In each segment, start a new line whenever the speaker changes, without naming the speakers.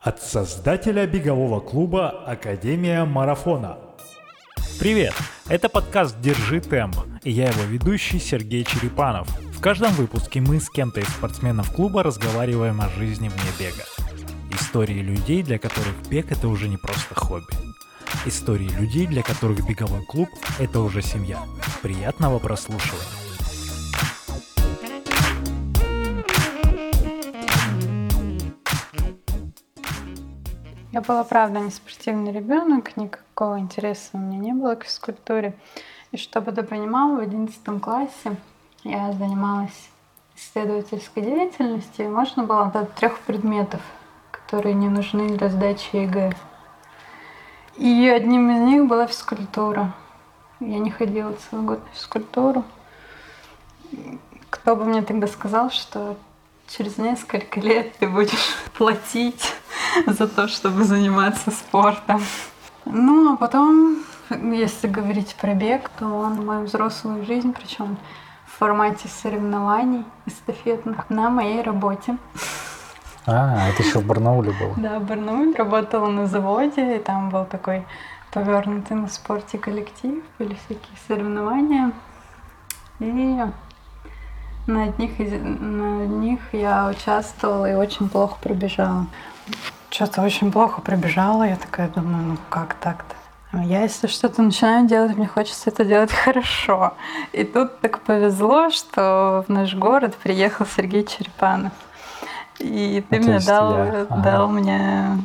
От создателя бегового клуба Академия Марафона. Привет! Это подкаст «Держи темп» и я его ведущий Сергей Черепанов. В каждом выпуске мы с кем-то из спортсменов клуба разговариваем о жизни вне бега. Истории людей, для которых бег это уже не просто хобби. Истории людей, для которых беговой клуб это уже семья. Приятного прослушивания.
Я была, правда, не спортивный ребенок, никакого интереса у меня не было к физкультуре. И чтобы ты понимал, в 11 классе я занималась исследовательской деятельностью, и можно было до трех предметов, которые не нужны для сдачи ЕГЭ. И одним из них была физкультура. Я не ходила целый год на физкультуру. Кто бы мне тогда сказал, что через несколько лет ты будешь платить за то, чтобы заниматься спортом. Ну, а потом, если говорить про бег, то он мою взрослую жизнь, причем в формате соревнований эстафетных на моей работе.
А, это еще в Барнауле было?
Да, в Барнауле работала на заводе, и там был такой повернутый на спорте коллектив, были всякие соревнования. И на одних, из, на них я участвовала и очень плохо пробежала что-то очень плохо пробежала. Я такая думаю, ну как так-то? Я, если что-то начинаю делать, мне хочется это делать хорошо. И тут так повезло, что в наш город приехал Сергей Черепанов. И ты ну, мне дал, я... ага. дал мне,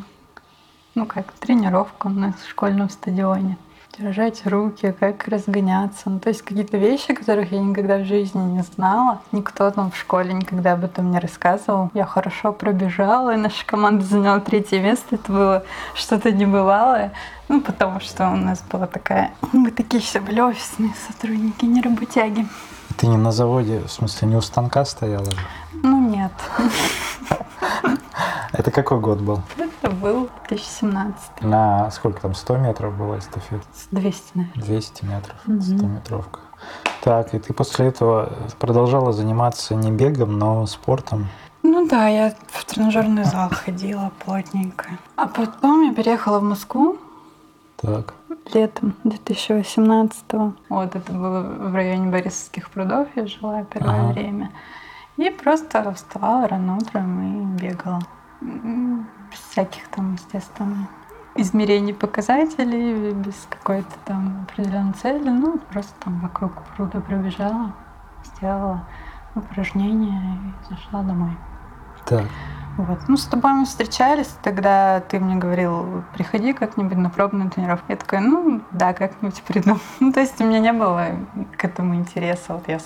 ну как, тренировку на школьном стадионе держать руки, как разгоняться. Ну, то есть какие-то вещи, которых я никогда в жизни не знала. Никто там в школе никогда об этом не рассказывал. Я хорошо пробежала, и наша команда заняла третье место. Это было что-то небывалое. Ну, потому что у нас была такая... Мы такие все были офисные сотрудники, не работяги.
Ты не на заводе, в смысле, не у станка стояла?
Ну, нет.
Это какой год был?
Это был 2017.
На сколько там, 100 метров была эстафета?
200, наверное.
200 метров, 100-метровка. Так, и ты после этого продолжала заниматься не бегом, но спортом?
Ну да, я в тренажерный зал ходила плотненько. А потом я переехала в Москву.
Так.
Летом 2018 -го. Вот это было в районе Борисовских прудов, я жила первое ага. время. И просто вставала рано утром и бегала. Без всяких там, естественно, измерений показателей, без какой-то там определенной цели. Ну, просто там вокруг пруда пробежала, сделала упражнения и зашла домой.
Так.
Вот. Ну, с тобой мы встречались, тогда ты мне говорил, приходи как-нибудь на пробную тренировку. Я такая, ну, да, как-нибудь приду. Ну, то есть у меня не было к этому интереса. Вот я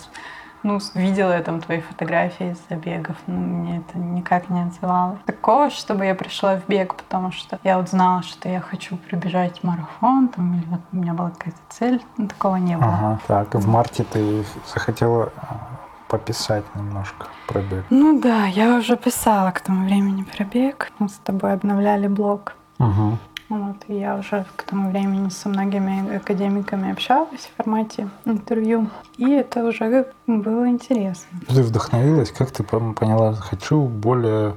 ну, видела я там твои фотографии из забегов, но мне это никак не отзывало. Такого, чтобы я пришла в бег, потому что я вот знала, что я хочу пробежать марафон, там, или вот у меня была какая-то цель, но такого не было.
Ага, так, в марте ты захотела а, пописать немножко про бег.
Ну да, я уже писала к тому времени про бег. Мы с тобой обновляли блог.
Угу.
Вот, и я уже к тому времени со многими академиками общалась в формате интервью. И это уже было интересно.
Ты вдохновилась? Как ты поняла, хочу более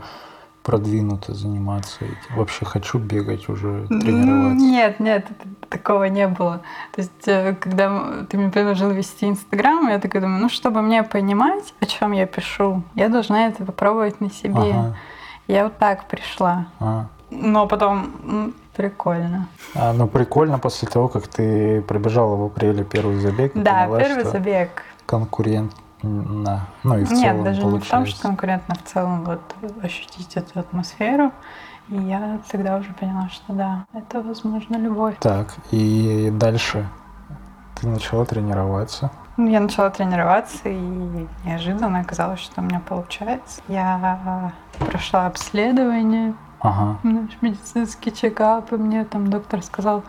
продвинуто заниматься этим? Вообще хочу бегать уже, тренироваться?
Нет, нет, такого не было. То есть, э, когда ты мне предложил вести Инстаграм, я такая думаю, ну, чтобы мне понимать, о чем я пишу, я должна это попробовать на себе. Ага. Я вот так пришла.
А.
Но потом Прикольно.
А, ну, прикольно после того, как ты пробежала в апреле первый забег.
Да, поняла, первый забег.
Конкурент на, ну и в
Нет,
целом
даже
получается.
не в том, что конкурентно в целом вот ощутить эту атмосферу. И я тогда уже поняла, что да, это, возможно, любовь.
Так, и дальше ты начала тренироваться.
Ну, я начала тренироваться, и неожиданно оказалось, что у меня получается. Я прошла обследование,
Ага.
Наш медицинский чекап, и мне там доктор сказал,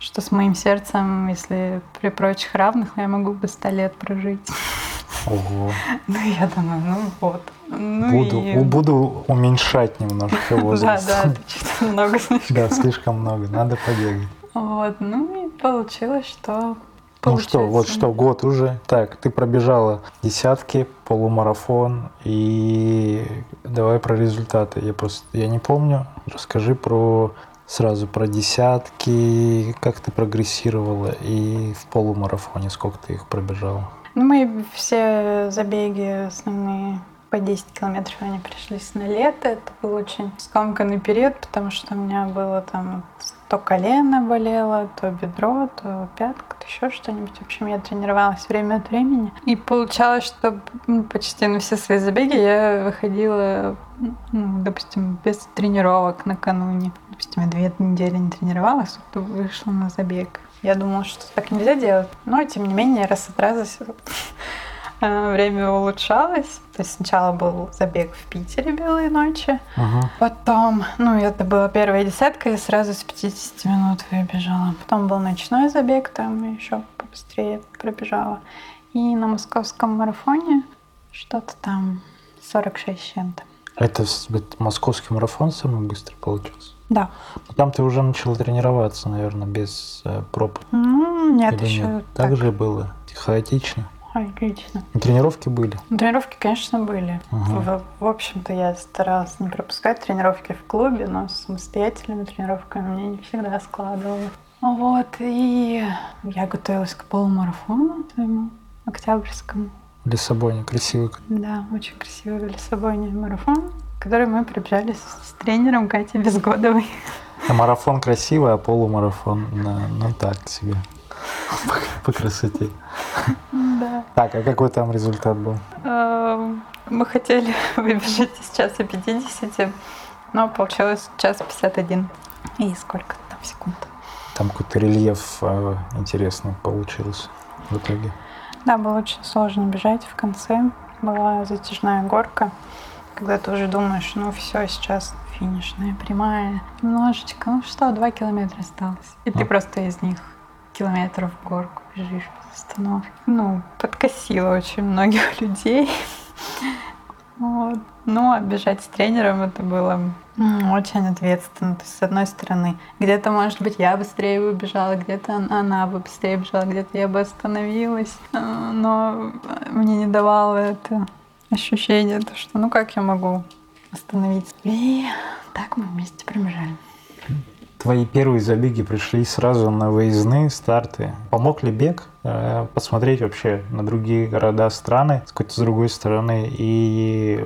что с моим сердцем, если при прочих равных, я могу бы сто лет прожить.
Ого.
Ну, я думаю, ну вот. Ну,
буду, и... буду уменьшать немножко возраст.
Да, да, что-то много слишком.
Да, слишком много, надо побегать.
Вот, ну и получилось, что
Ну что, вот что, год уже. Так, ты пробежала десятки, полумарафон, и давай про результаты. Я просто, я не помню. Расскажи про сразу про десятки, как ты прогрессировала, и в полумарафоне сколько ты их пробежала.
Ну, мои все забеги основные по 10 километров, они пришлись на лето. Это был очень скомканный период, потому что у меня было там то колено болело, то бедро, то пятка, то еще что-нибудь. В общем, я тренировалась время от времени. И получалось, что ну, почти на все свои забеги я выходила, ну, допустим, без тренировок накануне. Допустим, я две недели не тренировалась, то вышла на забег. Я думала, что так нельзя делать. Но, тем не менее, раз от раза э, время улучшалось. То есть сначала был забег в Питере «Белые ночи»,
Ага.
Потом, ну, это была первая десятка, я сразу с 50 минут выбежала. Потом был ночной забег, там еще побыстрее пробежала. И на московском марафоне что-то там 46 с чем-то.
Это московский марафон самый быстрый получился.
Да.
Но Там ты уже начала тренироваться, наверное, без э, проб.
Ну, нет,
Или
еще
нет?
так.
Так же было? Хаотично?
Отлично.
Ну, Тренировки были?
Ну, Тренировки, конечно, были.
Ага.
В, в общем-то, я старалась не пропускать тренировки в клубе, но с самостоятельными тренировками мне не всегда складывалось. Вот, и я готовилась к полумарафону своему октябрьскому.
В Лиссабоне красиво.
Да, очень красивый в Лиссабоне марафон, который мы пробежали с, тренером Катей Безгодовой.
А марафон красивый, а полумарафон, ну, ну, так себе. По, по красоте.
Да.
Так, а какой там результат был?
Эм, Мы хотели выбежать из часа 50, но получилось час 51. И сколько там секунд?
Там какой-то рельеф э, интересный получился в итоге.
Да, было очень сложно бежать в конце. Была затяжная горка, когда ты уже думаешь, ну все, сейчас финишная прямая. Немножечко, ну что, два километра осталось. И ты
А.
просто из них километров в горку бежишь без остановки. Ну, подкосило очень многих людей. Вот. Ну, а бежать с тренером это было очень ответственно. То есть, с одной стороны, где-то, может быть, я быстрее бы бежала, где-то он- она бы быстрее бежала, где-то я бы остановилась. Э, Но мне не давало это ощущение, то, что ну как я могу остановиться. И так мы вместе пробежали.
Твои первые забеги пришли сразу на выездные старты. Помог ли бег э, посмотреть вообще на другие города, страны с какой-то с другой стороны? И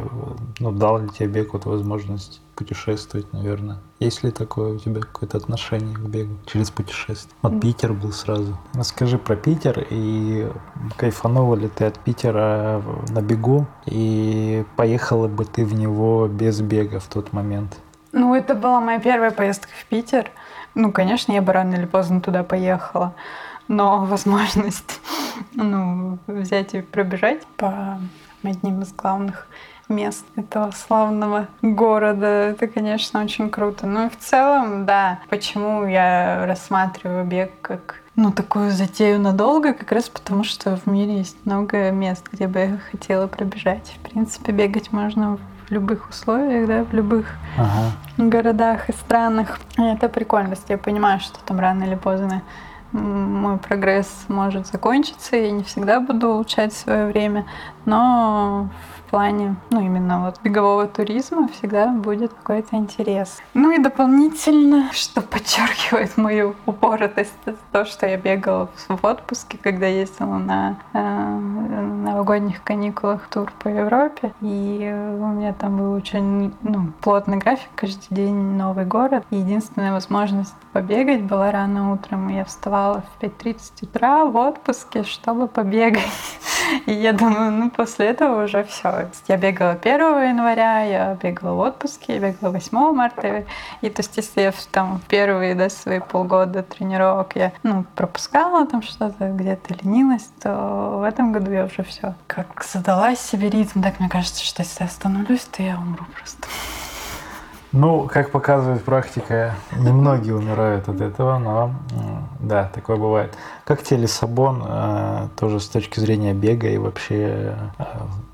ну, дал ли тебе бег вот возможность путешествовать, наверное? Есть ли такое у тебя какое-то отношение к бегу через путешествие? Вот Питер был сразу. Расскажи про Питер и кайфанула ли ты от Питера на бегу? И поехала бы ты в него без бега в тот момент?
Ну, это была моя первая поездка в Питер. Ну, конечно, я бы рано или поздно туда поехала. Но возможность ну, взять и пробежать по одним из главных мест этого славного города, это, конечно, очень круто. Ну и в целом, да, почему я рассматриваю бег как ну, такую затею надолго, как раз потому, что в мире есть много мест, где бы я хотела пробежать. В принципе, бегать можно в любых условиях, да, в любых
Ага.
городах и странах. И это прикольно, если я понимаю, что там рано или поздно мой прогресс может закончиться, я не всегда буду улучшать свое время, но в плане, ну, именно вот бегового туризма всегда будет какой-то интерес. Ну и дополнительно, что подчеркивает мою упоротость, это то, что я бегала в отпуске, когда ездила на э, новогодних каникулах тур по Европе, и у меня там был очень ну, плотный график, каждый день новый город. И единственная возможность побегать была рано утром. И я вставала в 5.30 утра в отпуске, чтобы побегать. И я думаю, ну после этого уже все. Я бегала 1 января, я бегала в отпуске, я бегала 8 марта. И то есть если я там первые да, свои полгода тренировок я ну, пропускала там что-то, где-то ленилась, то в этом году я уже все как задалась себе ритм. Так мне кажется, что если я остановлюсь, то я умру просто.
Ну, как показывает практика, немногие умирают от этого, но да, такое бывает. Как тебе Лиссабон, э, тоже с точки зрения бега и вообще э,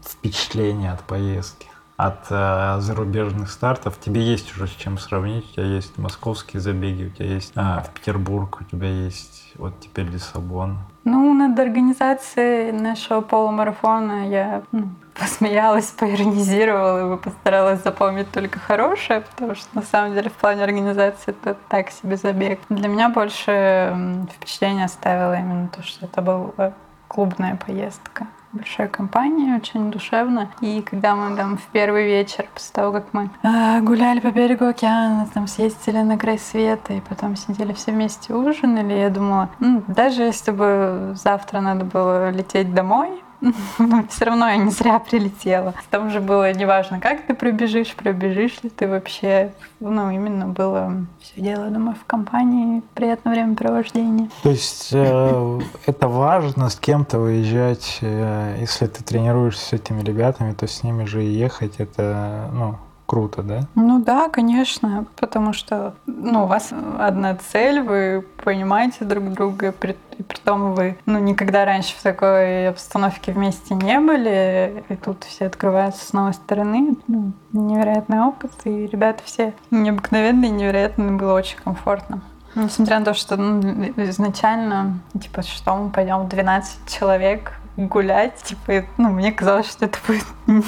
впечатления от поездки? от э, зарубежных стартов. Тебе есть уже с чем сравнить. У тебя есть московские забеги, у тебя есть а, Петербург, у тебя есть вот теперь Лиссабон.
Ну, над организацией нашего полумарафона я ну, посмеялась, поиронизировала и постаралась запомнить только хорошее, потому что на самом деле в плане организации это так себе забег. Для меня больше впечатление оставило именно то, что это была клубная поездка большой компании, очень душевно. И когда мы там в первый вечер, после того, как мы э, гуляли по берегу океана, там съездили на край света, и потом сидели все вместе ужинали, я думала, ну, даже если бы завтра надо было лететь домой, все равно я не зря прилетела. Там же было неважно, как ты пробежишь, пробежишь ли ты вообще. Ну, именно было все дело, думаю, в компании, приятное времяпровождение.
То есть э, это важно с кем-то выезжать, э, если ты тренируешься с этими ребятами, то с ними же и ехать, это, ну, круто, да?
Ну да, конечно, потому что ну, у вас одна цель, вы понимаете друг друга, и при том вы ну, никогда раньше в такой обстановке вместе не были, и тут все открываются с новой стороны. Ну, невероятный опыт, и ребята все необыкновенные, невероятно, было очень комфортно. Несмотря на то, что ну, изначально, типа, что мы пойдем 12 человек, гулять. Типа, ну, мне казалось, что это будет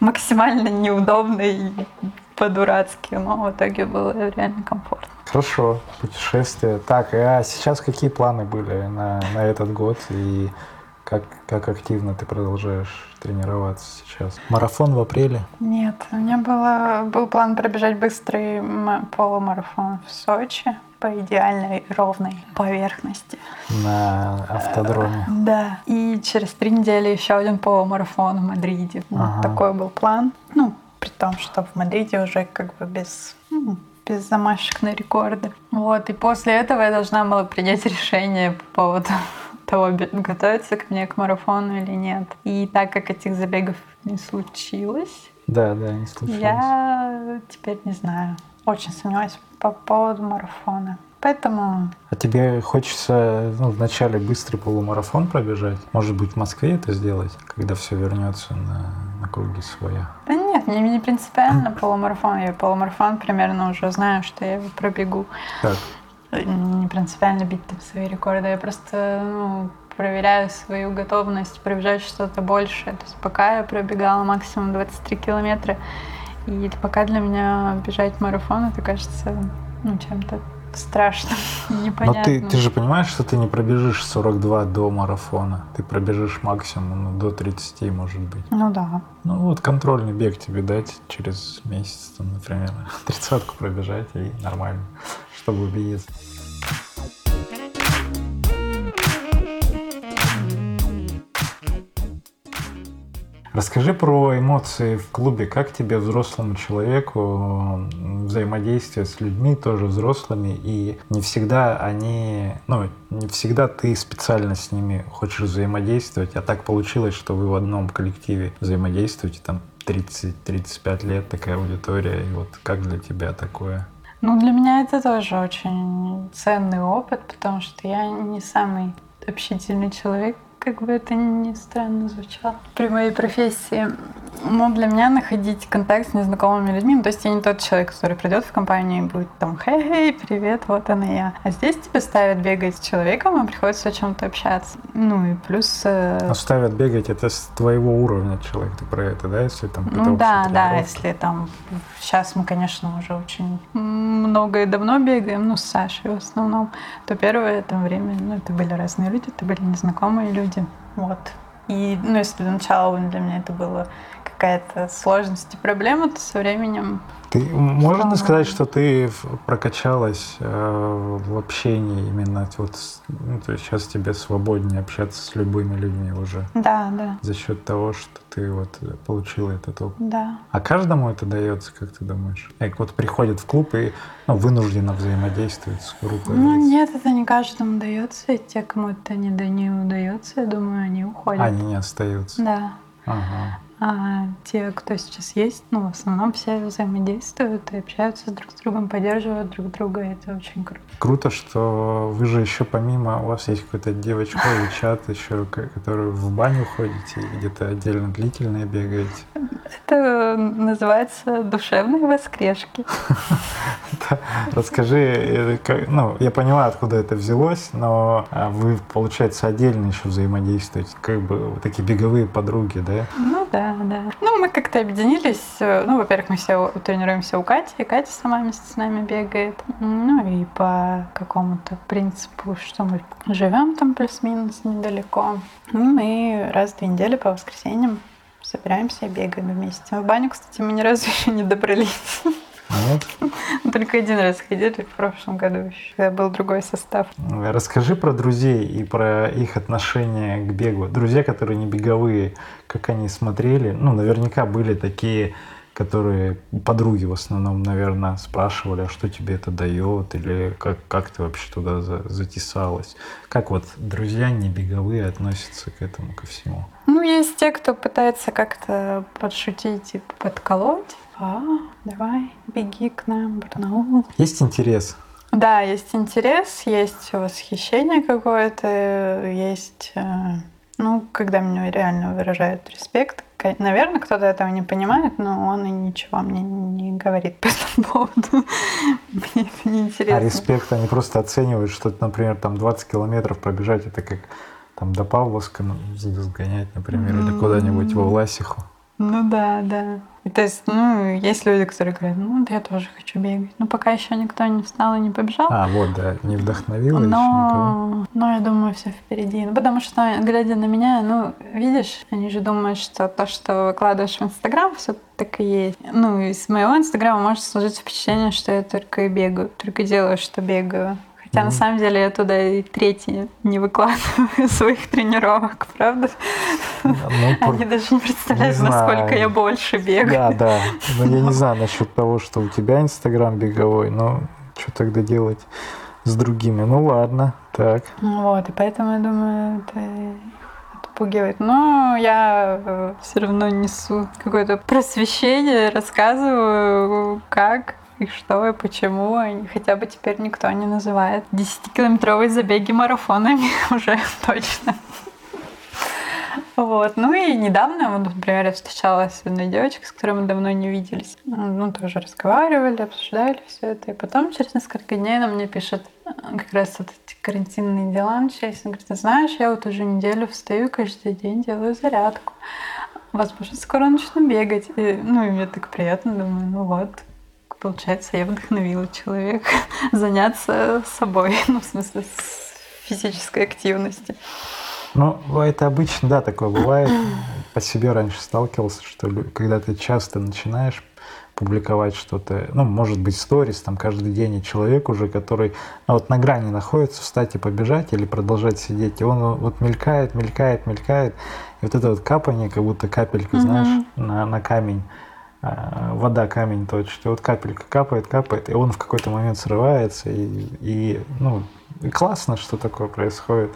максимально неудобно и по-дурацки, но в итоге было реально комфортно.
Хорошо, путешествие. Так, а сейчас какие планы были на, на этот год и как, как активно ты продолжаешь тренироваться сейчас? Марафон в апреле?
Нет, у меня было, был план пробежать быстрый полумарафон в Сочи по идеальной ровной поверхности.
На автодроме.
Да. И через три недели еще один полумарафон в Мадриде. Ага. такой был план. Ну, при том, что в Мадриде уже как бы без ну, без замашек на рекорды. Вот, и после этого я должна была принять решение по поводу того, готовиться к мне к марафону или нет. И так как этих забегов не случилось,
да, да, не случилось.
Я теперь не знаю. Очень сомневаюсь по поводу марафона. Поэтому...
А тебе хочется ну, вначале быстрый полумарафон пробежать? Может быть, в Москве это сделать, когда все вернется на, на круги своя?
Да нет, мне не принципиально полумарафон. Я полумарафон примерно уже знаю, что я его пробегу.
Так.
Не принципиально бить там свои рекорды. Я просто ну, проверяю свою готовность пробежать что-то большее. То есть пока я пробегала максимум 23 километра, и пока для меня бежать марафон, это кажется ну, чем-то страшным, непонятным.
Но ты, ты же понимаешь, что ты не пробежишь 42 до марафона. Ты пробежишь максимум ну, до 30, может быть.
Ну да.
Ну вот контрольный бег тебе дать через месяц, там, например, тридцатку пробежать и нормально, чтобы убедиться. Расскажи про эмоции в клубе. Как тебе, взрослому человеку, взаимодействие с людьми, тоже взрослыми, и не всегда они, ну, не всегда ты специально с ними хочешь взаимодействовать, а так получилось, что вы в одном коллективе взаимодействуете, там 30-35 лет такая аудитория, и вот как для тебя такое?
Ну, для меня это тоже очень ценный опыт, потому что я не самый общительный человек, как бы это ни странно звучало. При моей профессии но для меня находить контакт с незнакомыми людьми, ну, то есть я не тот человек, который придет в компанию и будет там, хей, привет, вот она я. А здесь тебя ставят бегать с человеком, и приходится о чем-то общаться. Ну и плюс... Э...
А ставят бегать, это с твоего уровня человек, ты про это, да, если там
Ну да, да, если там... Сейчас мы, конечно, уже очень много и давно бегаем, ну с Сашей в основном, то первое это время, ну это были разные люди, это были незнакомые люди, вот. И, ну, если для начала для меня это было какая-то сложность и проблема, то со временем...
Ты, можно сказать, что ты прокачалась э, в общении именно вот, ну, то есть сейчас тебе свободнее общаться с любыми людьми уже.
Да, да.
За счет того, что ты вот получила этот опыт.
Да.
А каждому это дается, как ты думаешь? Как вот приходит в клуб и ну, вынужденно взаимодействует с группой?
Ну нет, это не каждому дается. И те, кому это не, да, не удается, я думаю, они уходят.
Они не остаются.
Да.
Ага.
А те, кто сейчас есть, ну, в основном все взаимодействуют и общаются друг с другом, поддерживают друг друга, и это очень круто.
Круто, что вы же еще помимо, у вас есть какой-то девочковый чат еще, который в баню ходите и где-то отдельно длительные бегаете.
Это называется душевные воскрешки.
Расскажи, э, ну, я понимаю, откуда это взялось, но а, вы, получается, отдельно еще взаимодействуете, как бы такие беговые подруги, да?
Ну да, да. Ну, мы как-то объединились. Э, ну, во-первых, мы все тренируемся у Кати, и Катя сама вместе с нами бегает. Ну и по какому-то принципу, что мы живем там плюс-минус недалеко. Ну, мы раз в две недели по воскресеньям собираемся и бегаем вместе. В баню, кстати, мы ни разу еще не добрались.
Нет?
Только один раз ходили в прошлом году еще, когда был другой состав.
Расскажи про друзей и про их отношение к бегу. Друзья, которые не беговые, как они смотрели? Ну, наверняка были такие, которые подруги в основном, наверное, спрашивали, а что тебе это дает, или как, как ты вообще туда за, затесалась. Как вот друзья не беговые относятся к этому, ко всему?
Ну, есть те, кто пытается как-то подшутить и подколоть, а, давай, беги к нам, Барнаул.
Есть интерес?
Да, есть интерес, есть восхищение какое-то, есть, э, ну, когда мне реально выражают респект. Наверное, кто-то этого не понимает, но он и ничего мне не говорит по этому поводу. Мне это не интересно.
А респект они просто оценивают, что, например, там 20 километров пробежать, это как там до Павловска ну, сгонять, например, или куда-нибудь во Власиху.
Ну да, да. И то есть, ну, есть люди, которые говорят, ну, да я тоже хочу бегать. Но пока еще никто не встал и не побежал.
А, вот, да, не вдохновил но,
никого. Но я думаю, все впереди. Ну, потому что, глядя на меня, ну, видишь, они же думают, что то, что выкладываешь в Инстаграм, все так и есть. Ну, из моего Инстаграма может сложиться впечатление, что я только и бегаю, только делаю, что бегаю. Хотя mm-hmm. на самом деле я туда и третьи не выкладываю своих тренировок, правда? Ну, Они даже не представляют, не насколько я больше бегаю.
Да, да. Но я не знаю насчет того, что у тебя Инстаграм беговой, но что тогда делать с другими? Ну ладно, так.
Вот, и поэтому я думаю, это отпугивает. Но я э, все равно несу какое-то просвещение, рассказываю, как и что, и почему. Хотя бы теперь никто не называет 10-километровые забеги марафонами уже точно. Вот. Ну и недавно, например, я встречалась с одной девочкой, с которой мы давно не виделись. Ну, тоже разговаривали, обсуждали все это. И потом через несколько дней она мне пишет, как раз вот эти карантинные дела начались. Она говорит, знаешь, я вот уже неделю встаю, каждый день делаю зарядку. Возможно, скоро начну бегать. И, ну, и мне так приятно, думаю, ну вот, Получается, я вдохновила человека заняться собой, ну, в смысле, с физической активности.
Ну, это обычно, да, такое бывает. По себе раньше сталкивался, что когда ты часто начинаешь публиковать что-то, ну, может быть, сторис там каждый день, и человек уже, который ну, вот на грани находится, встать и побежать или продолжать сидеть, и он вот мелькает, мелькает, мелькает, и вот это вот капание, как будто капелька, знаешь, на, на камень, вода камень точит, и вот капелька капает, капает, и он в какой-то момент срывается, и, и ну, классно, что такое происходит.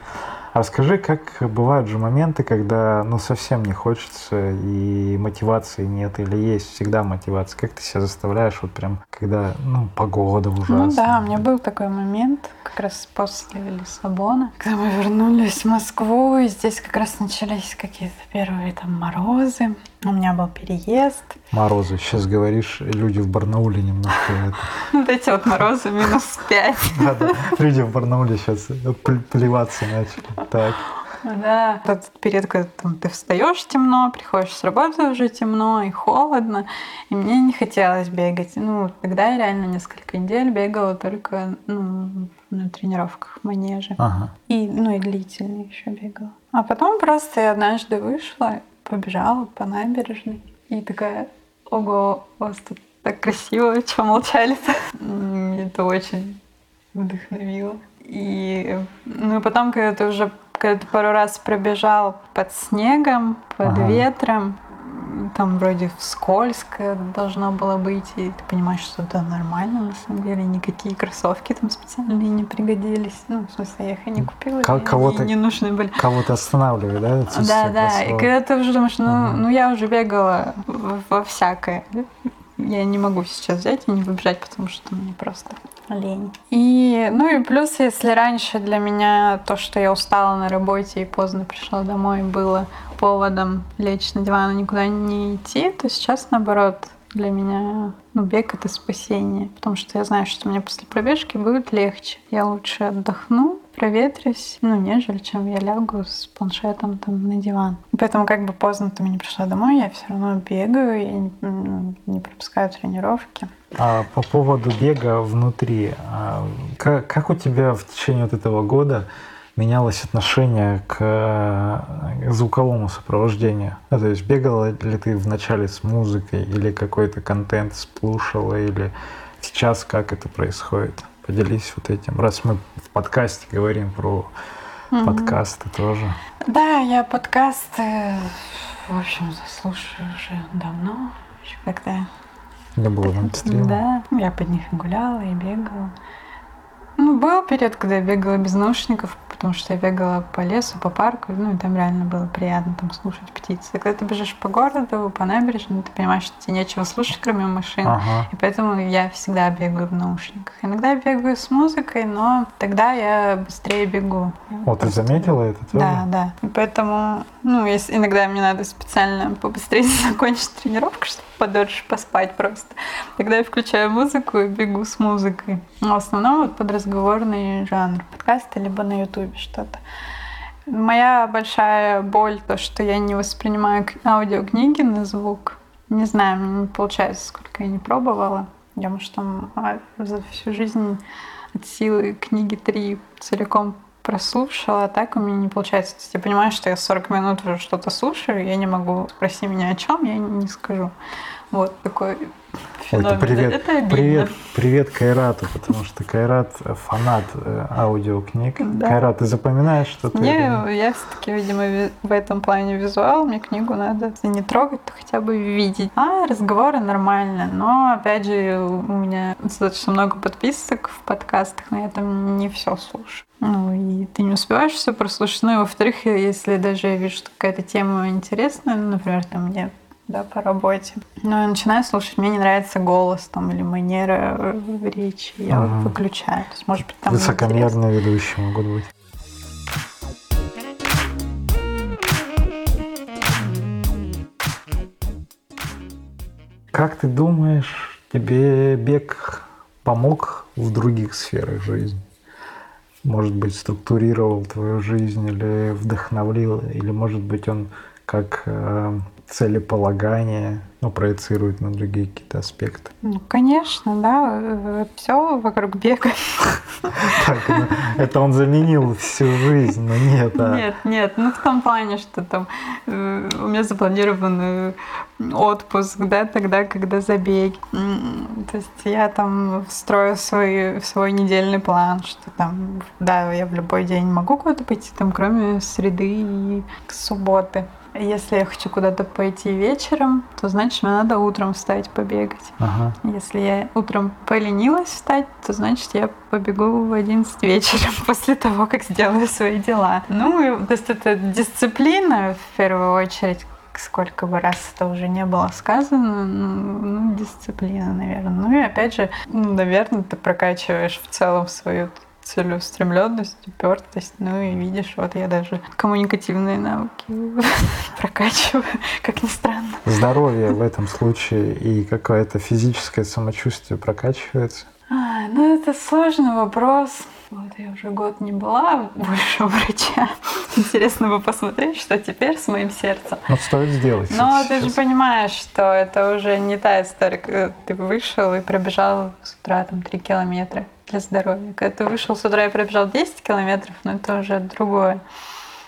А расскажи, как бывают же моменты, когда ну совсем не хочется и мотивации нет, или есть всегда мотивация? Как ты себя заставляешь вот прям, когда ну погода ужасная?
Ну да, у меня был такой момент, как раз после Лиссабона, когда мы вернулись в Москву, и здесь как раз начались какие-то первые там морозы. У меня был переезд.
Морозы. Сейчас говоришь, люди в Барнауле немножко...
Вот эти вот морозы минус пять.
Люди в Барнауле сейчас плеваться начали. Так.
Да, тот период, когда там, ты встаешь темно, приходишь с работы уже темно и холодно, и мне не хотелось бегать. Ну, тогда я реально несколько недель бегала только ну, на тренировках в манеже. Ага. И, ну, и длительно еще бегала. А потом просто я однажды вышла побежала по набережной и такая, ого, у вас тут так красиво, что молчали-то? Это очень вдохновило. И ну, потом, когда ты уже когда ты пару раз пробежал под снегом, под ага. ветром, там вроде скользко должно было быть, и ты понимаешь, что это нормально, на самом деле, никакие кроссовки там специальные не пригодились. Ну, в смысле, я их и не купила,
Ко-
и
кого-то-
они не нужны были.
Кого-то останавливает, да?
Да, да. И когда ты уже думаешь, ну,
Мгм.
ну я уже бегала во всякое. Я не могу сейчас взять и не выбежать, потому что мне просто лень. И, ну и плюс, если раньше для меня то, что я устала на работе и поздно пришла домой, было поводом лечь на диван и никуда не идти, то сейчас наоборот для меня ну, бег это спасение, потому что я знаю, что мне после пробежки будет легче. Я лучше отдохну, проветрюсь, ну, нежели чем я лягу с планшетом там на диван. И Поэтому как бы поздно там не пришла домой, я все равно бегаю, не, м, не пропускаю тренировки.
А по поводу бега внутри, а, как, как у тебя в течение вот этого года менялось отношение к, э, звуковому сопровождению? Ну, то есть бегала ли ты вначале с музыкой или какой-то контент слушала, или сейчас как это происходит? Поделись вот этим, раз мы в подкасте говорим про
Мгм.
подкасты тоже.
Да, я подкасты, в общем, слушаю уже давно, еще когда
Не было там стрима.
Да, я под них гуляла, и бегала. Ну, был период, когда я бегала без наушников, потому что я бегала по лесу, по парку, ну, и там реально было приятно там слушать птиц. И когда ты бежишь по городу, по набережной, ты понимаешь, что тебе нечего слушать, кроме машин.
Ага.
И поэтому я всегда бегаю в наушниках. Иногда я бегаю с музыкой, но тогда я быстрее бегу.
Вот, ты заметила это тоже?
Да, да. И поэтому, ну, если иногда мне надо специально побыстрее закончить тренировку, чтобы подольше поспать просто. Тогда я включаю музыку и бегу с музыкой. Но в основном вот под разговорный жанр. Подкасты, либо на ютубе что-то. Моя большая боль, то, что я не воспринимаю аудиокниги на звук. Не знаю, мне не получается, сколько я не пробовала. Я, может, там а, за всю жизнь от силы книги три целиком прослушала, а так у меня не получается. То есть я понимаю, что я 40 минут уже что-то слушаю, я не могу, спроси меня о чем, я не скажу. Вот такой
Ой,
феномен.
это привет,
Это обидно.
привет, привет Кайрату, потому что Кайрат фанат э, аудиокниг.
Да.
Кайрат, ты запоминаешь, что ты...
Мне, я все-таки, видимо, ви- в этом плане визуал, мне книгу надо, если не трогать, то хотя бы видеть. А разговоры нормально, но, опять же, у меня достаточно много подписок в подкастах, но я там не все слушаю. Ну, и ты не успеваешь все прослушать. Ну, и во-вторых, если даже я вижу, что какая-то тема интересная, ну, например, там мне да, по работе. Но я начинаю слушать, мне не нравится голос там или манера э, речи, я
Ага.
выключаю. То есть, может быть, там.
Высокомерные ведущие могут быть. Как ты думаешь, тебе бег помог в других сферах жизни? Может быть, структурировал твою жизнь или вдохновил, или, может быть, он как э, целеполагание ну, проецирует на другие какие-то аспекты.
Ну, конечно, да, все вокруг бега.
Так, ну, это он заменил всю жизнь, но нет, а
Нет, нет, ну в том плане, что там э, у меня запланирован э, отпуск, да, тогда, когда забег. То есть я там строю свой, свой недельный план, что там, да, я в любой день могу куда-то пойти, там, кроме среды и субботы. Если я хочу куда-то пойти вечером, то значит мне надо утром встать побегать.
Ага.
Если я утром поленилась встать, то значит я побегу в 11 вечера после того, как сделаю свои дела. Ну, и, то есть это дисциплина в первую очередь, сколько бы раз это уже не было сказано, ну, ну, дисциплина, наверное. Ну и опять же, ну, наверное, ты прокачиваешь в целом свою целеустремленность, упертость, ну и видишь, вот я даже коммуникативные навыки прокачиваю, как ни странно.
Здоровье в этом случае и какое-то физическое самочувствие прокачивается.
А, ну, это сложный вопрос. Вот я уже год не была больше у врача. Интересно бы посмотреть, что теперь с моим сердцем.
Ну, стоит сделать.
Но ты же
сейчас.
понимаешь, что это уже не та история, когда ты вышел и пробежал с утра там 3 километра для здоровья. Когда ты вышел с утра и пробежал 10 километров, ну это уже другое.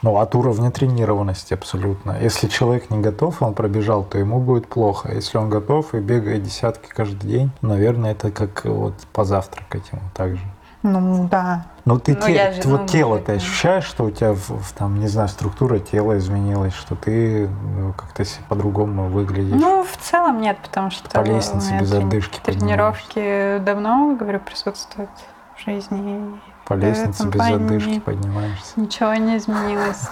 Ну, от уровня тренированности абсолютно. Если человек не готов, он пробежал, то ему будет плохо. Если он готов и бегает десятки каждый день, наверное, это как вот позавтракать ему так же.
Ну да.
Ну ты
Ну,
те-
я же,
вот
ну,
тело ты ощущаешь, что у тебя в, в, там, не знаю, структура тела изменилась, что ты ну, как-то по-другому выглядишь?
Ну, в целом нет, потому что
По лестнице
у меня
без
трени-
одышки
тренировки давно, говорю, присутствуют в жизни.
По лестнице без
не-
поднимаешься.
Ничего не изменилось.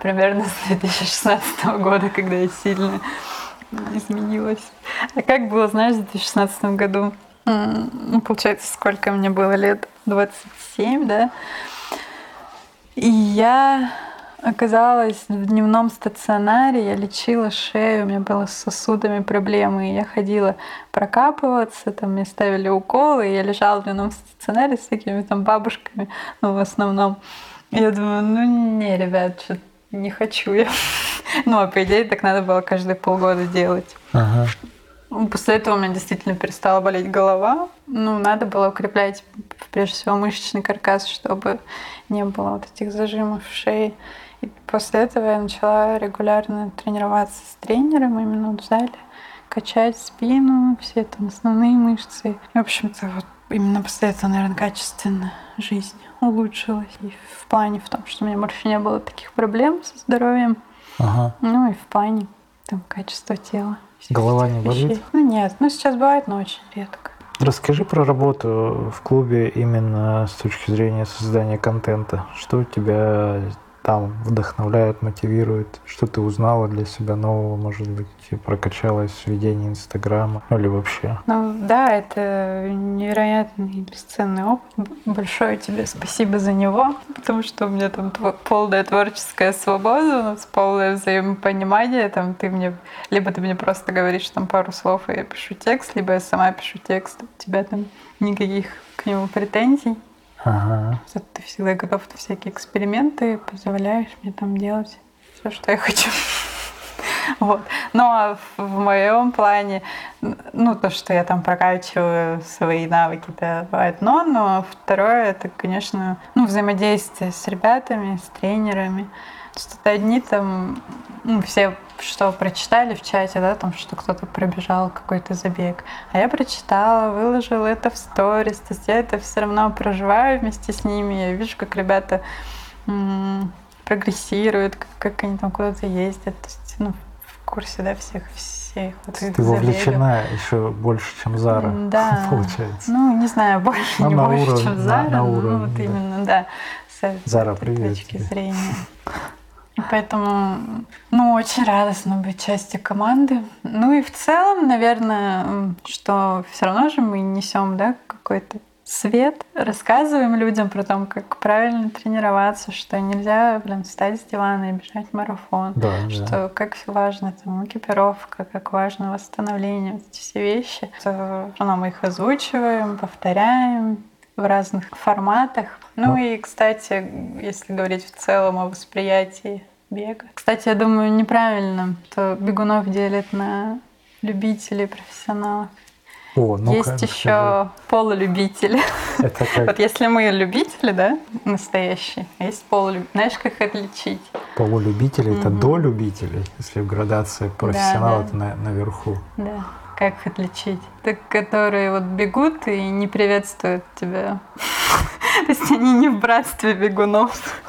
Примерно с 2016 года, когда я сильно изменилась. А как было, знаешь, в 2016 году? Получается, сколько мне было лет? 27, да? И я оказалась в дневном стационаре, я лечила шею, у меня было с сосудами проблемы, и я ходила прокапываться, там мне ставили уколы, и я лежала в дневном стационаре с такими там бабушками, ну, в основном. И я думаю, ну не, ребят, что не хочу я. Ну, а по идее так надо было каждые полгода делать. Ну, После этого у меня действительно перестала болеть голова. Ну, надо было укреплять, прежде всего, мышечный каркас, чтобы не было вот этих зажимов в шее. И после этого я начала регулярно тренироваться с тренером именно в зале, качать спину, все там основные мышцы. В общем-то, вот именно после этого, наверное, качественно жизнь улучшилась. И в плане в том, что у меня больше не было таких проблем со здоровьем,
Ага.
ну и в плане там качества тела.
Голова не болит?
вещей. Ну нет, ну сейчас бывает, но очень редко.
Расскажи про работу в клубе именно с точки зрения создания контента. Что тебя там вдохновляет, мотивирует? Что ты узнала для себя нового, может быть, прокачалась в ведении Инстаграма ну, или вообще?
Ну да, это невероятный бесценный опыт. Большое тебе спасибо за него, потому что у меня там полная творческая свобода, у нас полное взаимопонимание. Там ты мне, либо ты мне просто говоришь там пару слов, и я пишу текст, либо я сама пишу текст, у тебя там никаких к нему претензий.
Ага.
Ты всегда готов на всякие эксперименты, позволяешь мне там делать все, что я хочу. Вот. Но а в, моем плане, ну, то, что я там прокачиваю свои навыки, это одно, но второе, это, конечно, ну, взаимодействие с ребятами, с тренерами. Что-то одни там, ну, все что прочитали в чате, да, там, что кто-то пробежал какой-то забег. А я прочитала, выложила это в сторис, то есть я это все равно проживаю вместе с ними, я вижу, как ребята м, прогрессируют, как, как они там куда-то ездят, то есть, ну, в курсе, да, всех, всех вот
Ты
забегов.
вовлечена еще больше, чем Зара,
М, Да.
получается.
Ну, не знаю, больше,
Ну,
не
на
больше,
уровне-
чем
на-
Зара,
на
ну,
уровне,
вот
да.
именно, да, с
Зара,
этой
привет
точки
тебе.
зрения. И поэтому, ну, очень радостно быть частью команды. Ну и в целом, наверное, что все равно же мы несем, да, какой-то свет, рассказываем людям про то, как правильно тренироваться, что нельзя, блин, встать с дивана и бежать марафон
Да, да.
что как все важно, там, экипировка, как важно восстановление, вот эти все вещи. Все равно мы их озвучиваем, повторяем в разных форматах. Ну
Ну.
и, кстати, если говорить в целом о восприятии бега. Кстати, я думаю, неправильно, что бегунов делят на любителей профессионалов.
О, ну
Есть еще полулюбители.
Это как
Вот если мы любители, да, настоящие, а есть полулюбители. Знаешь, как их отличить?
полулюбители, это
Мгм.
до любителей, если в градации профессионала,
да.
это на- наверху.
Да. Как их отличить? Так, которые вот бегут и не приветствуют тебя. То есть они не в братстве бегунов.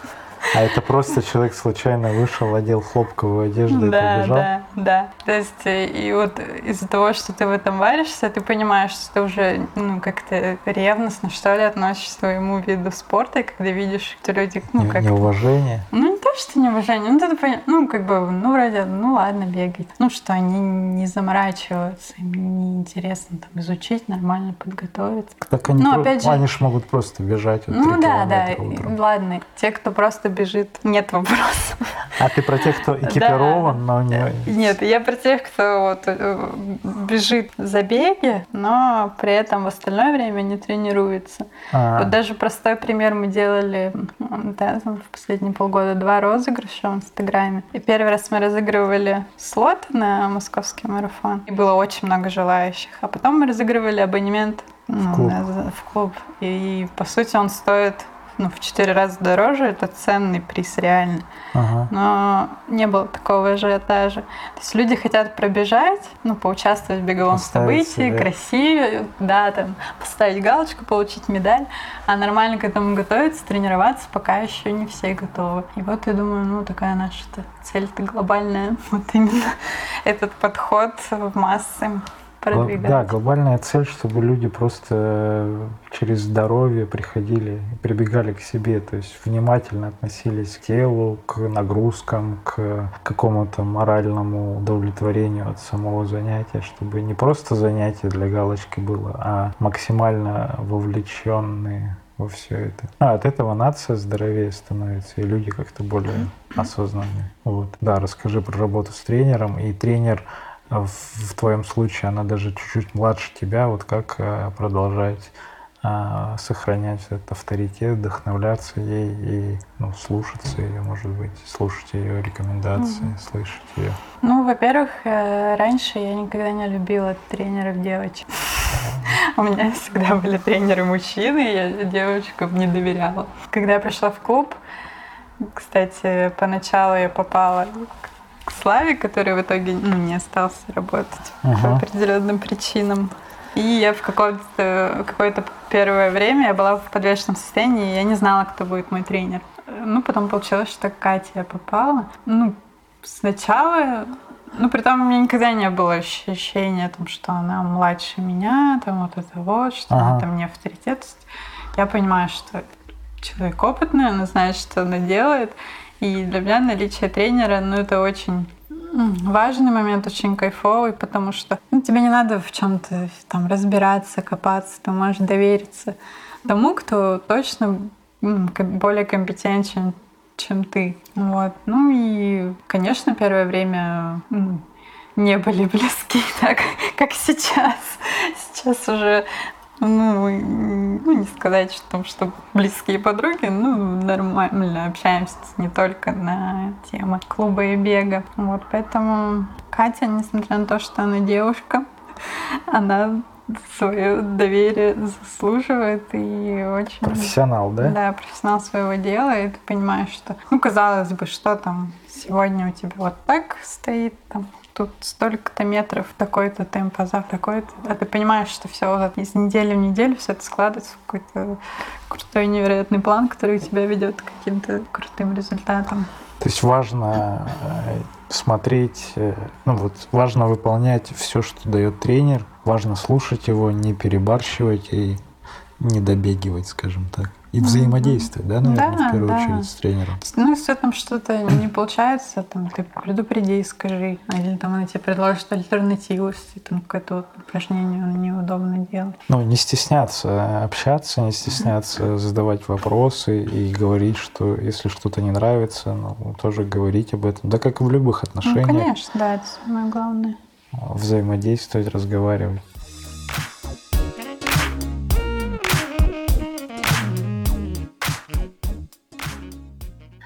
А это просто человек случайно вышел, одел хлопковую одежду и
Да,
побежал?
да, да. То есть э, и вот из-за того, что ты в этом варишься, ты понимаешь, что ты уже ну, как-то ревностно, что ли, относишься к своему виду спорта, и когда видишь, что люди, ну, как
Неуважение.
Ну, не то, что неуважение, ну, ты пони- ну, как бы, ну, вроде, ну, ладно, бегать. Ну, что они не заморачиваются, им не интересно там изучить, нормально подготовиться.
Так они,
Ну,
про-
опять же-
они ж могут просто бежать вот
ну, да, да, и-
утром.
ладно, те, кто просто бежит, нет вопросов.
А ты про тех, кто экипирован, но не...
Нет, я про тех, кто вот э, бежит забеги, но при этом в остальное время не тренируется.
А,
Вот даже простой пример мы делали да, в последние полгода два розыгрыша в Инстаграме. И первый раз мы разыгрывали слот на московский марафон. И было очень много желающих. А потом мы разыгрывали абонемент ну,
клуб.
на- в клуб. И по сути он стоит ну, в четыре раза дороже, это ценный приз реально.
Ага.
Но не было такого ажиотажа. То есть люди хотят пробежать, ну, поучаствовать в беговом
Поставить
событии,
себе.
красивее, да, там, поставить галочку, получить медаль. А нормально к этому готовиться, тренироваться, пока еще не все готовы. И вот я думаю, ну, такая наша цель-то глобальная. Вот именно этот подход в массы продвигать.
Да, глобальная цель, чтобы люди просто э, через здоровье приходили, прибегали к себе, то есть внимательно относились к телу, к нагрузкам, к какому-то моральному удовлетворению от самого занятия, чтобы не просто занятие для галочки было, а максимально вовлеченные во все это. А от этого нация здоровее становится, и люди как-то более осознанные. Вот. Да, расскажи про работу с тренером. И тренер в, твоем случае, она даже чуть-чуть младше тебя, вот как э, продолжать э, сохранять этот авторитет, вдохновляться ей и ну, слушаться ее, может быть, слушать ее рекомендации, слышать ее.
Ну, во-первых, э, раньше я никогда не любила тренеров девочек. У меня всегда были тренеры мужчины, я девочкам не доверяла. Когда я пришла в клуб, кстати, поначалу я попала к Славе, который в итоге ну, не остался работать по
Ага.
определенным причинам. И я в какое-то, какое-то первое время я была в подвешенном состоянии, и я не знала, кто будет мой тренер. Ну, потом получилось, что к Кате я попала. Ну, сначала, ну, при том у меня никогда не было ощущения, там, что она младше меня, там, вот это вот, что она
Ага.
там не авторитет. Я понимаю, что человек опытный, она знает, что она делает. И для меня наличие тренера, ну, это очень важный момент, очень кайфовый, потому что ну, тебе не надо в чем-то там разбираться, копаться, ты можешь довериться тому, кто точно более компетентен, чем ты. Вот. Ну и, конечно, первое время не были близки так, как сейчас. Сейчас уже ну, ну, не сказать, что, что близкие подруги, ну, нормально общаемся не только на темы клуба и бега. Вот, поэтому Катя, несмотря на то, что она девушка, она свое доверие заслуживает и очень...
Профессионал, да?
Да, профессионал своего дела, и ты понимаешь, что, ну, казалось бы, что там сегодня у тебя вот так стоит, там, тут столько-то метров, такой-то темп, а завтра такой-то. А ты понимаешь, что все вот из недели в неделю все это складывается в какой-то крутой, невероятный план, который тебя ведет к каким-то крутым результатам.
То есть важно э, смотреть, э, ну вот важно выполнять все, что дает тренер, важно слушать его, не перебарщивать и не добегивать, скажем так. И взаимодействовать, да, наверное,
Да,
в первую
да.
очередь с тренером.
Ну, если там что-то не получается, там, ты предупреди, скажи. Или там она тебе предложит альтернативу, если там какое-то упражнение неудобно делать.
Ну, не стесняться общаться, не стесняться задавать вопросы и говорить, что если что-то не нравится, ну, тоже говорить об этом. Да, как и в любых
Ну,
отношениях.
конечно, да, это самое главное.
взаимодействовать, разговаривать.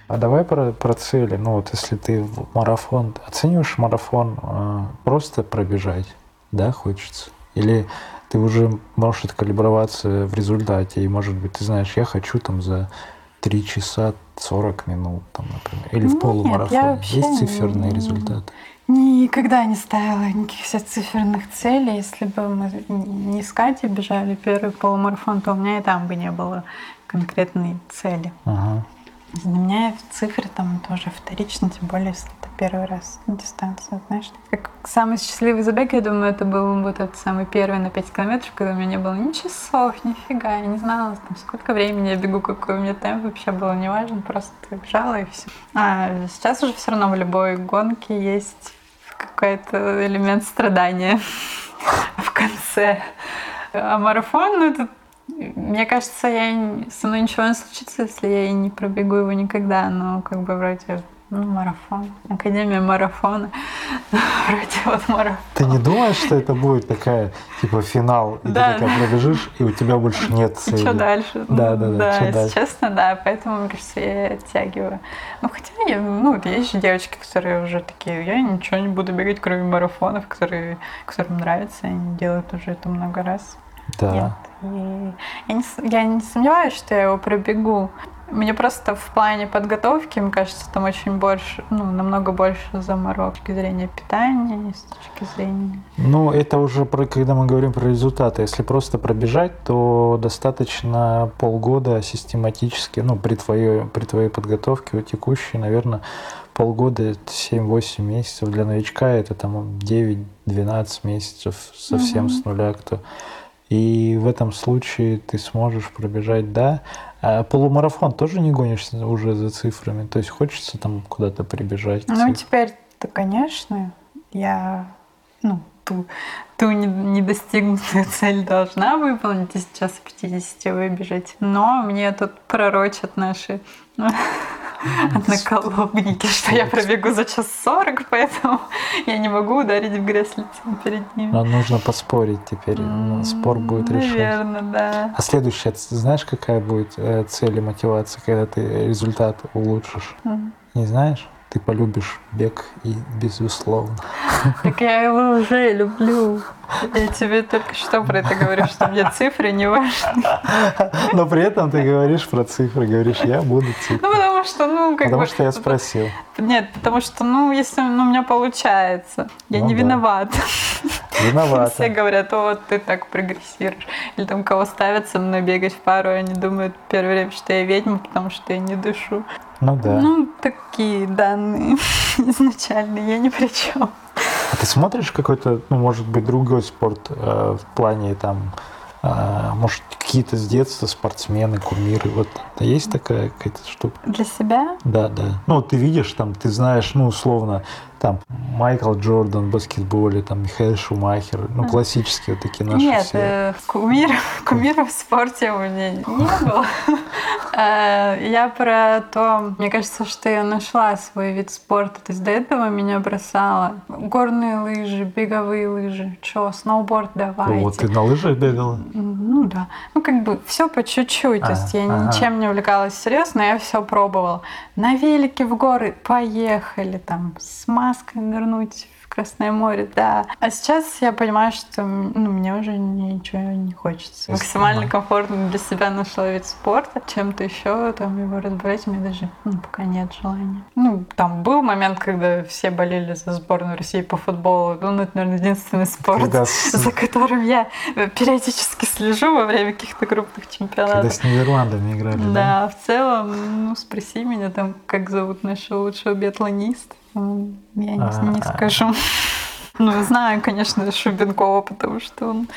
А давай про, про цели. Ну вот если ты в марафон, оцениваешь марафон э, просто пробежать, да, хочется? Или ты уже можешь откалиброваться в результате, и может быть ты знаешь, я хочу там за 3 часа 40 минут, там, например, или в
Нет,
полумарафон. Есть циферные
не-
результаты?
Никогда не ставила никаких циферных целей. Если бы мы не с Катей бежали первый полумарафон, то у меня и там бы не было конкретной цели.
Ага.
Для меня цифры там тоже вторично, тем более, если это первый раз дистанция, знаешь. Как самый счастливый забег, я думаю, это был вот этот самый первый на 5 километров, когда у меня не было ни часов, нифига, я не знала, там, сколько времени я бегу, какой у меня темп, вообще было неважно, просто бежала и все. А сейчас уже все равно в любой гонке есть какой-то элемент страдания в конце. А марафон, ну это мне кажется, я со мной ничего не случится, если я и не пробегу его никогда. Но как бы вроде ну, марафон, академия марафона, вроде вот марафон.
Ты не думаешь, что это будет такая, типа, финал, и
Да.
ты такая пробежишь, и у тебя больше нет цели?
Что дальше?
Да, да, да,
Да, если
дальше?
честно, да, поэтому, мне кажется, я оттягиваю. Ну, хотя, я, ну, вот есть же девочки, которые уже такие, я ничего не буду бегать, кроме марафонов, которые, которым нравится, и они делают уже это много раз.
Да.
Нет. И я, не, я не сомневаюсь, что я его пробегу. Мне просто в плане подготовки, мне кажется, там очень больше, ну, намного больше заморок с точки зрения питания, с точки зрения...
Ну, это уже про, когда мы говорим про результаты. Если просто пробежать, то достаточно полгода систематически, ну, при твоей, при твоей подготовке, у текущей, наверное, полгода, это 7-8 месяцев. Для новичка это там 9-12 месяцев совсем
Мгм.
с нуля кто. И в этом случае ты сможешь пробежать, да. А полумарафон тоже не гонишься уже за цифрами? То есть хочется там куда-то прибежать?
Ну, теперь-то, конечно, я, ну, ту, ту не- недостигнутую цель должна выполнить, и сейчас в 50 выбежать. Но мне тут пророчат наши одноколобники, что я пробегу за час 40, поэтому я не могу ударить в грязь лицом перед ними.
Но нужно поспорить теперь. ну, Спор будет.
Наверное, да.
А следующая, знаешь, какая будет э, цель и мотивация, когда ты результат улучшишь? Не знаешь? Ты полюбишь бег и безусловно.
Так я его уже люблю. Я тебе только что про это говорю, что мне цифры не важны.
Но при этом ты говоришь про цифры, говоришь, я буду цифры.
Ну, потому что, ну, как
Потому
бы...
что я спросил.
Нет, потому что, ну, если ну, у меня получается, я
Ну
не
да.
Виновата. Все говорят, о, вот ты так прогрессируешь. Или там кого ставят со мной бегать в пару, они думают первое время, что я ведьма, потому что я не дышу.
Ну да.
Ну, такие данные изначально, я ни при чем.
А ты смотришь какой-то, ну, может быть, другой спорт э, в плане там, э, может, какие-то с детства спортсмены, кумиры, вот есть такая какая-то штука?
Для себя?
Да, да. Ну, ты видишь, там, ты знаешь, ну, условно, там, Майкл Джордан в баскетболе, там, Михаил Шумахер, ну, классические вот такие наши
Нет,
все.
э, кумир, кумиров в спорте у меня не было. Э, Я про то, мне кажется, что я нашла свой вид спорта. То есть до этого меня бросало горные лыжи, беговые лыжи, что, сноуборд давайте.
Вот, ты на лыжах бегала?
Ну да. Ну, как бы все по чуть-чуть. То
А,
есть я ничем не увлекалась серьезно, я все пробовала. На велике в горы поехали, там, с маской нырнуть Красное море, да. А сейчас я понимаю, что ну, мне уже ничего не хочется. Максимально комфортно для себя нашла вид спорта. Чем-то еще там его разбавлять у меня даже ну, пока нет желания. Ну, там был момент, когда все болели за сборную России по футболу. Ну, это, наверное, единственный спорт,
Когда
за которым я периодически слежу во время каких-то крупных
когда
чемпионатов.
с Нидерландами играли, да?
Да, в целом, ну, спроси меня там, как зовут нашего лучшего биатлониста. Я не, не
А.
скажу. Ну, знаю, конечно, Шубенкова, потому что он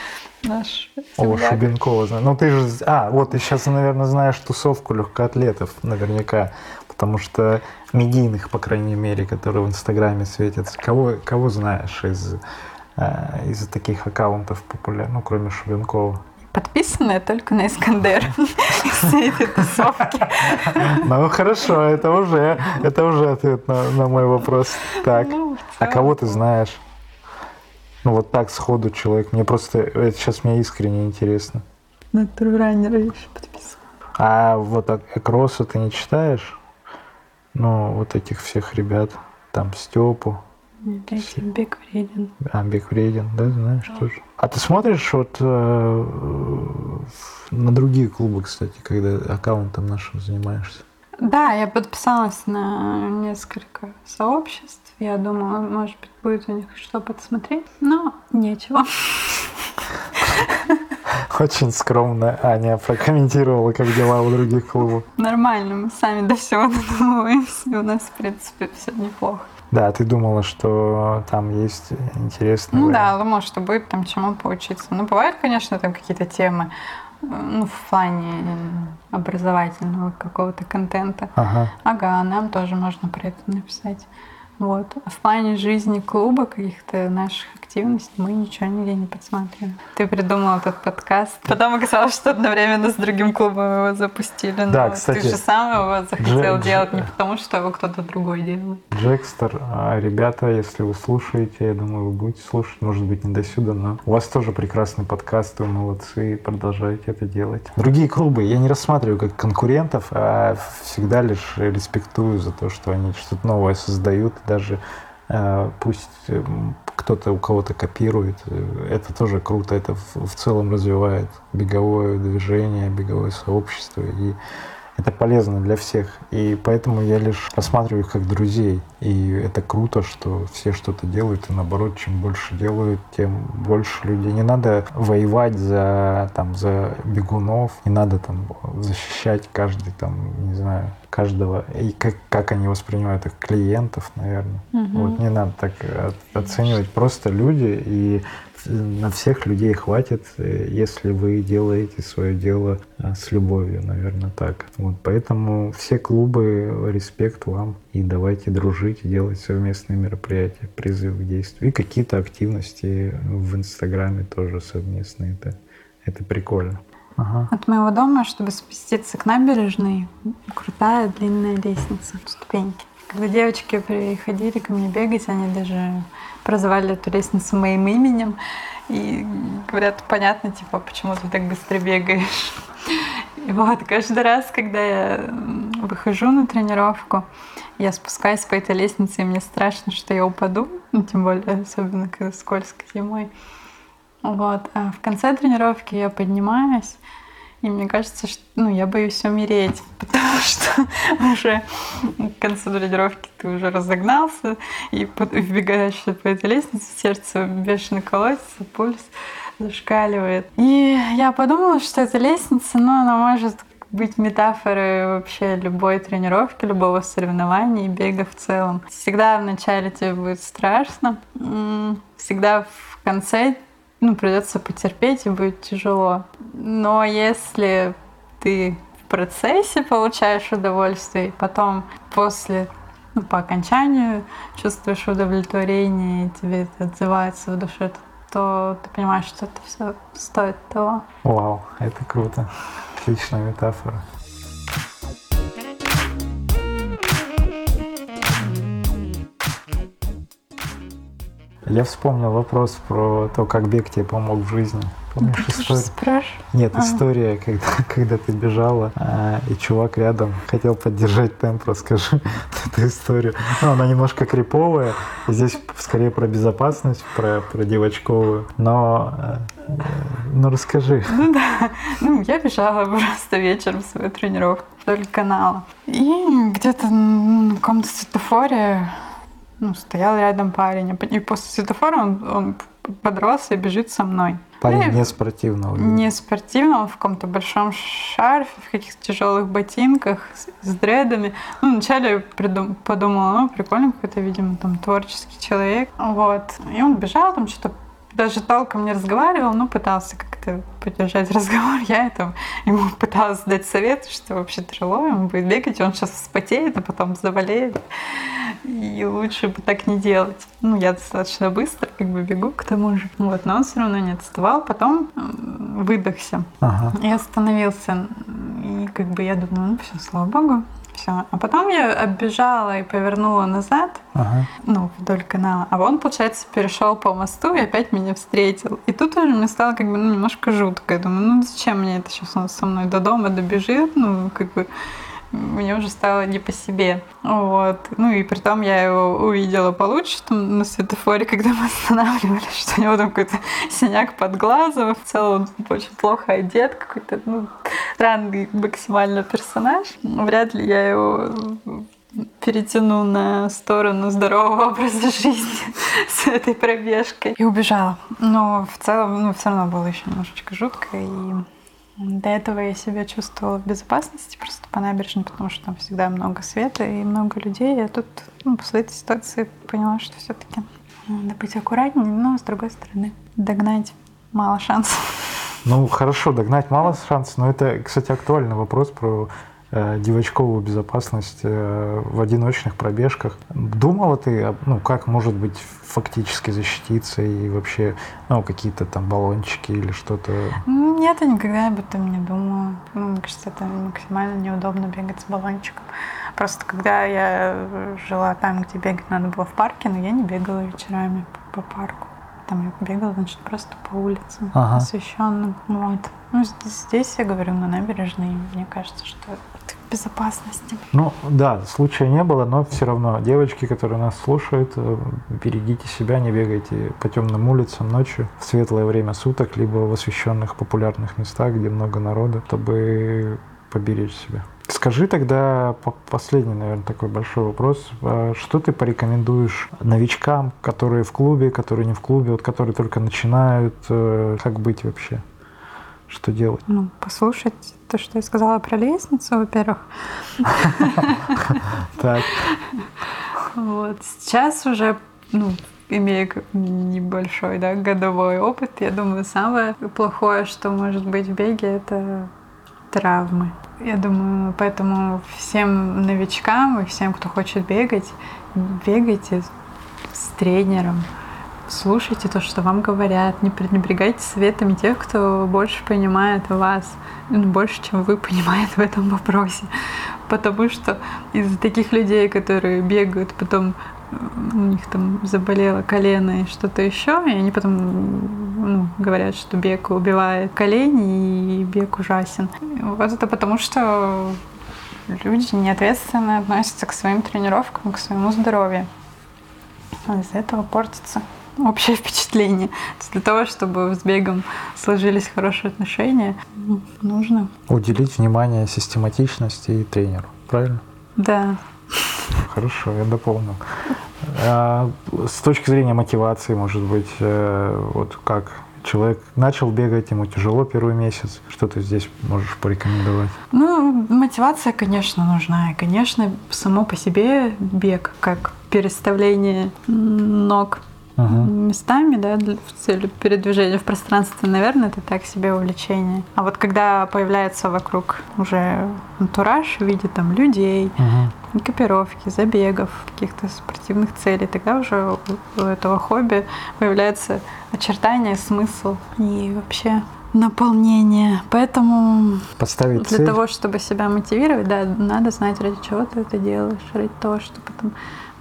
наш
О,
земляк.
Шубенкова. знаю. Ну, ты же... А, вот ты сейчас, наверное, знаешь тусовку легкоатлетов, наверняка. Потому что медийных, по крайней мере, которые в Инстаграме светятся. Кого, кого знаешь из, э, из таких аккаунтов популярных, ну, кроме Шубенкова?
Подписанная только на Искандер всей этой тусовки.
Ну, хорошо, это уже, это уже ответ на, на мой вопрос. Так,
Ну,
а кого ты знаешь? Ну, вот так сходу человек. Мне просто... Это сейчас мне искренне интересно.
На турранера еще подписан.
А вот а- Экроса ты не читаешь? Ну, вот этих всех ребят. Там Степу,
Бег вреден.
а Бег Вреден, да, знаешь тоже. А ты смотришь вот э, на другие клубы, кстати, когда аккаунтом нашим занимаешься?
Да, я подписалась на несколько сообществ. Я думала, может быть, будет у них что подсмотреть. Но нечего.
Очень скромно Аня прокомментировала, как дела у других клубов.
Нормально, мы сами до всего додумываемся. и У нас, в принципе, все неплохо.
Да, ты думала, что там есть интересные
Ну да, думала, что будет там чему поучиться. Ну, бывают, конечно, там какие-то темы, э, ну, в плане образовательного какого-то контента.
Ага.
Ага, нам тоже можно про это написать. Вот. А в плане жизни клуба, каких-то наших активностей, мы ничего нигде не подсматриваем. Ты придумал этот подкаст. Потом оказалось, что одновременно с другим клубом его запустили.
Да,
но
кстати,
ты же сам его захотел
Дж-
делать не потому, что его кто-то другой делает.
Джекстер, а, ребята, если вы слушаете, я думаю, вы будете слушать, может быть, не до сюда, но у вас тоже прекрасный подкаст, вы молодцы, продолжайте это делать. Другие клубы я не рассматриваю как конкурентов, а всегда лишь респектую за то, что они что-то новое создают, даже э, пусть, э, кто-то у кого-то копирует. Это тоже круто. Это в целом развивает беговое движение, беговое сообщество. И это полезно для всех. И поэтому я лишь рассматриваю их как друзей. И это круто, что все что-то делают, и наоборот, чем больше делают, тем больше людей. Не надо воевать за, там, за бегунов, не надо там защищать каждый, там, не знаю, каждого, и как, как они воспринимают их клиентов, наверное. Угу. Вот не надо так оценивать. Просто люди, и на всех людей хватит, э, если вы делаете свое дело а, с любовью, наверное, так. Вот поэтому все клубы, респект вам, и давайте дружить, делать совместные мероприятия, призыв к действию. И какие-то активности в Инстаграме тоже совместные. Это, это прикольно.
Ага. От моего дома, чтобы спуститься к набережной, крутая длинная лестница, ступеньки. Когда девочки приходили ко мне бегать, они даже прозвали эту лестницу моим именем. И говорят, понятно, типа, почему ты так быстро бегаешь. И вот каждый раз, когда я выхожу на тренировку, я спускаюсь по этой лестнице, и мне страшно, что я упаду, ну, тем более, особенно когда скользко зимой. Вот. А в конце тренировки я поднимаюсь, и мне кажется, что ну, я боюсь умереть, потому что уже к концу тренировки ты уже разогнался и вбегаешь по этой лестнице, сердце бешено колотится, пульс зашкаливает. И я подумала, что эта лестница, ну, она может быть метафорой вообще любой тренировки, любого соревнования и бега в целом. Всегда вначале тебе будет страшно, всегда в конце ну, придется потерпеть и будет тяжело. Но если ты в процессе получаешь удовольствие, и потом после, ну, по окончанию чувствуешь удовлетворение, и тебе это отзывается в душе, то ты понимаешь, что это все стоит того.
Вау, это круто. Отличная метафора. Я вспомнил вопрос про то, как бег тебе помог в жизни.
Помнишь историю? Спрашиваешь?
Нет, а. история, когда, когда ты бежала, а, и чувак рядом хотел поддержать темп. Расскажи эту историю. Ну, она немножко криповая. Здесь скорее про безопасность, про, про девочковую. Но э, ну расскажи.
Ну да. Ну, я бежала просто вечером в свою тренировку вдоль канала. И где-то на каком-то светофоре ну, стоял рядом парень, и после светофора он, он подрался и бежит со мной.
Парень ну, не спортивного.
Не спортивного, в каком-то большом шарфе, в каких-то тяжелых ботинках, с, с дредами. Ну, вначале я придум, подумала, ну, прикольно, какой-то, видимо, там творческий человек. Вот. И он бежал, там что-то даже толком не разговаривал, но пытался как-то поддержать разговор. Я это ему пыталась дать совет, что вообще тяжело, ему будет бегать, он сейчас вспотеет, а потом заболеет. И лучше бы так не делать. Ну, я достаточно быстро как бы бегу к тому же. Вот, но он все равно не отставал. Потом выдохся ага. и остановился. И как бы я думаю, ну все, слава богу, все. А потом я оббежала и повернула назад, ага. ну, вдоль канала. А он, получается, перешел по мосту и опять меня встретил. И тут уже мне стало как бы ну, немножко жутко. Я думаю, ну зачем мне это сейчас он со мной до дома добежит? Ну, как бы мне уже стало не по себе. Вот. Ну и при том я его увидела получше там на светофоре, когда мы останавливались, что у него там какой-то синяк под глазом. В целом он очень плохо одет, какой-то ну, странный максимально персонаж. Вряд ли я его перетяну на сторону здорового образа жизни с этой пробежкой. И убежала. Но в целом, ну, все равно было еще немножечко жутко. И до этого я себя чувствовала в безопасности просто по набережной, потому что там всегда много света и много людей. Я тут ну, после этой ситуации поняла, что все-таки надо быть аккуратнее, но с другой стороны догнать мало шансов.
Ну, хорошо, догнать мало шансов, но это, кстати, актуальный вопрос про Э, девочковую безопасность э, в одиночных пробежках. Думала ты, ну, как, может быть, фактически защититься и вообще, ну, какие-то там баллончики или что-то?
Нет, я никогда об этом не думала. Мне кажется, это максимально неудобно бегать с баллончиком. Просто когда я жила там, где бегать надо было в парке, но я не бегала вечерами по парку. Там я бегала, значит, просто по улицам
Ага.
освещенным. Вот. Ну, здесь я говорю на набережной. Мне кажется, что в безопасности.
Ну да, случая не было, но все равно, девочки, которые нас слушают, э, берегите себя, не бегайте по темным улицам ночью в светлое время суток, либо в освещенных популярных местах, где много народа, чтобы поберечь себя. Скажи тогда по- последний, наверное, такой большой вопрос. А Что ты порекомендуешь новичкам, которые в клубе, которые не в клубе, вот которые только начинают, э, как быть вообще? Что делать?
Ну, послушать то, что я сказала про лестницу, во-первых.
Так,
Вот. Сейчас уже, ну, имея небольшой, да, годовой опыт, я думаю, самое плохое, что может быть в беге, это травмы. Я думаю, поэтому всем новичкам и всем, кто хочет бегать, бегайте с тренером, слушайте то, что вам говорят, не пренебрегайте советами тех, кто больше понимает вас, ну, больше, чем вы понимаете в этом вопросе. Потому что из-за таких людей, которые бегают, потом у них там заболело колено и что-то еще, и они потом ну, говорят, что бег убивает колени и бег ужасен. Вот это потому, что люди неответственно относятся к своим тренировкам, к своему здоровью. А из-за этого портится общее впечатление. Для того, чтобы с бегом сложились хорошие отношения, ну, нужно,
уделить внимание систематичности и тренеру, правильно?
да,
Хорошо, я дополнил. А, с точки зрения мотивации, может быть, э, вот как человек начал бегать, ему тяжело первый месяц, что ты здесь можешь порекомендовать?
Ну, мотивация, конечно, нужна. И, конечно, само по себе бег, как переставление ног
Мгм.
местами, да, в целью передвижения в пространстве, наверное, это так себе увлечение. А вот когда появляется вокруг уже антураж в виде там людей,
Мгм.
Экипировки, забегов, каких-то спортивных целей, тогда уже у этого хобби появляется очертание, смысл и вообще наполнение. Поэтому
Поставить
для
цель.
того, чтобы себя мотивировать, да, надо знать, ради чего ты это делаешь, ради того, чтобы там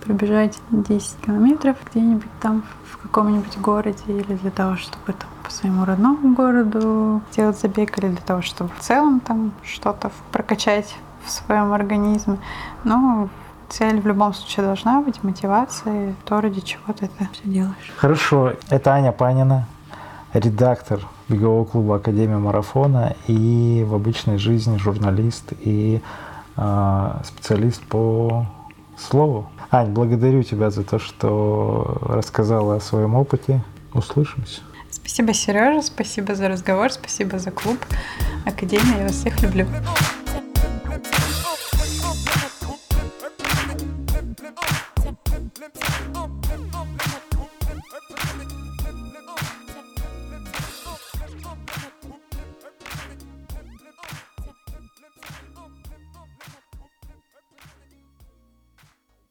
пробежать 10 километров где-нибудь там в каком-нибудь городе, или для того, чтобы там по своему родному городу сделать забег, или для того, чтобы в целом там что-то прокачать в своем организме. Но цель в любом случае должна быть, мотивация, то, ради чего ты это все делаешь.
Хорошо, это Аня Панина, редактор бегового клуба Академия марафона и в обычной жизни журналист и а, специалист по слову. Ань, благодарю тебя за то, что рассказала о своем опыте. Услышимся.
Спасибо, Сережа, спасибо за разговор, спасибо за клуб Академия. Я вас всех люблю.